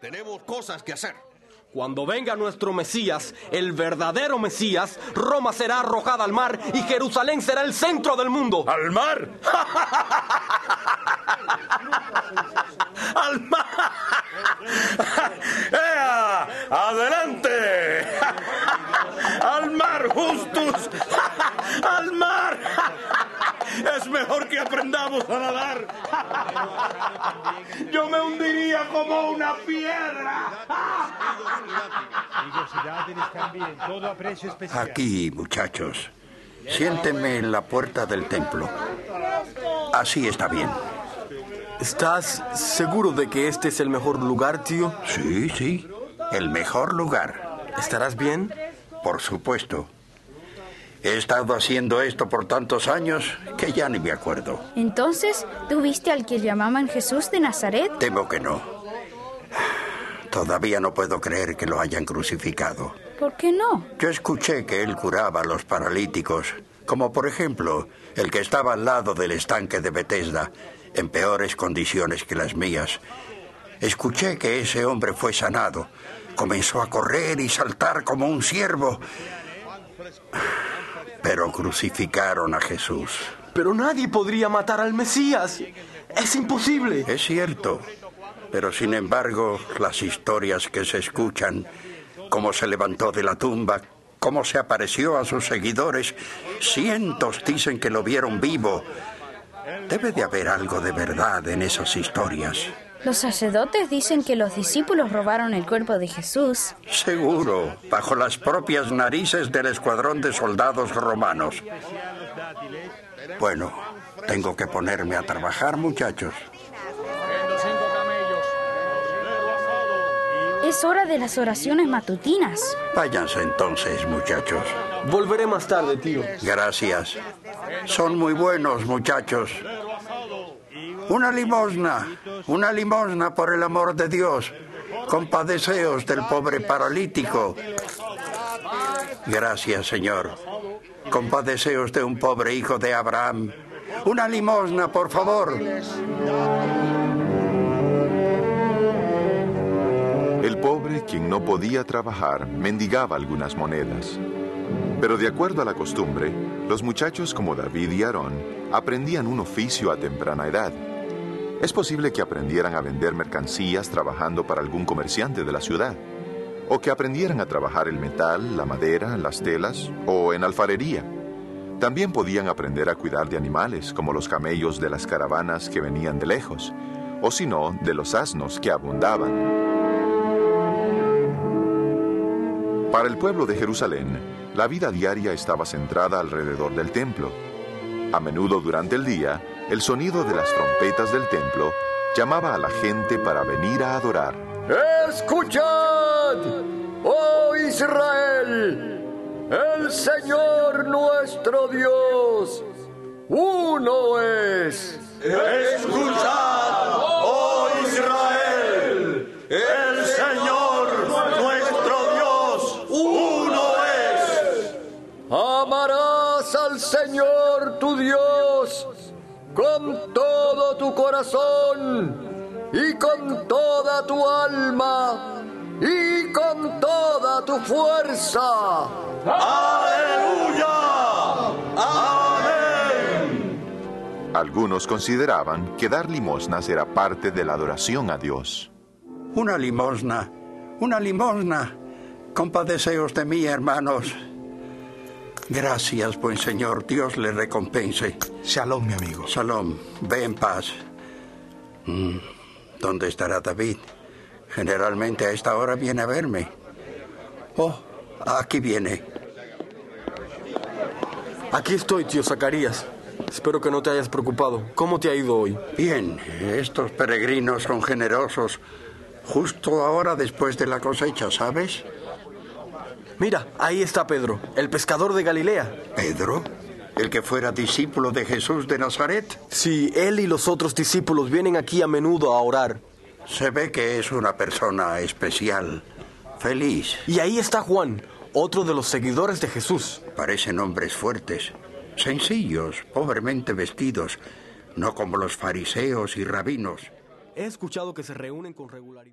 Tenemos cosas que hacer. Cuando venga nuestro Mesías, el verdadero Mesías, Roma será arrojada al mar y Jerusalén será el centro del mundo. ¿Al mar? ¡Al mar! ¡Ea! ¡Adelante! ¡Al mar, Justus! ¡Al mar! Es mejor que aprendamos a nadar. Yo me hundiría como una piedra. Aquí, muchachos. Siéntenme en la puerta del templo. Así está bien. ¿Estás seguro de que este es el mejor lugar, tío? Sí, sí. El mejor lugar. ¿Estarás bien? Por supuesto. He estado haciendo esto por tantos años que ya ni me acuerdo. Entonces, ¿tú viste al que llamaban Jesús de Nazaret? Temo que no. Todavía no puedo creer que lo hayan crucificado. ¿Por qué no? Yo escuché que él curaba a los paralíticos, como por ejemplo el que estaba al lado del estanque de Bethesda, en peores condiciones que las mías. Escuché que ese hombre fue sanado. Comenzó a correr y saltar como un ciervo. Pero crucificaron a Jesús. Pero nadie podría matar al Mesías. Es imposible. Es cierto. Pero sin embargo, las historias que se escuchan, cómo se levantó de la tumba, cómo se apareció a sus seguidores, cientos dicen que lo vieron vivo. Debe de haber algo de verdad en esas historias. Los sacerdotes dicen que los discípulos robaron el cuerpo de Jesús. Seguro, bajo las propias narices del escuadrón de soldados romanos. Bueno, tengo que ponerme a trabajar, muchachos. Es hora de las oraciones matutinas. Váyanse entonces, muchachos. Volveré más tarde, tío. Gracias. Son muy buenos, muchachos. Una limosna, una limosna por el amor de Dios. Compadeceos del pobre paralítico. Gracias, Señor. Compadeceos de un pobre hijo de Abraham. Una limosna, por favor. El pobre, quien no podía trabajar, mendigaba algunas monedas. Pero de acuerdo a la costumbre, los muchachos como David y Aarón aprendían un oficio a temprana edad. Es posible que aprendieran a vender mercancías trabajando para algún comerciante de la ciudad, o que aprendieran a trabajar el metal, la madera, las telas o en alfarería. También podían aprender a cuidar de animales, como los camellos de las caravanas que venían de lejos, o si no, de los asnos que abundaban. Para el pueblo de Jerusalén, la vida diaria estaba centrada alrededor del templo. A menudo durante el día, el sonido de las trompetas del templo llamaba a la gente para venir a adorar. Escuchad, oh Israel, el Señor nuestro Dios, uno es. Escuchad, oh Israel, el Señor nuestro Dios, uno es. Amarás al Señor tu Dios con todo tu corazón y con toda tu alma y con toda tu fuerza. Aleluya. Amén. Algunos consideraban que dar limosnas era parte de la adoración a Dios. Una limosna, una limosna. Compadeceos de mí, hermanos. Gracias, buen Señor. Dios le recompense. Shalom, mi amigo. Salom, ve en paz. Mm, ¿Dónde estará David? Generalmente a esta hora viene a verme. Oh, aquí viene. Aquí estoy, tío Zacarías. Espero que no te hayas preocupado. ¿Cómo te ha ido hoy? Bien, estos peregrinos son generosos. Justo ahora después de la cosecha, ¿sabes? Mira, ahí está Pedro, el pescador de Galilea. Pedro, el que fuera discípulo de Jesús de Nazaret. Sí, él y los otros discípulos vienen aquí a menudo a orar. Se ve que es una persona especial, feliz. Y ahí está Juan, otro de los seguidores de Jesús. Parecen hombres fuertes, sencillos, pobremente vestidos, no como los fariseos y rabinos. He escuchado que se reúnen con regularidad.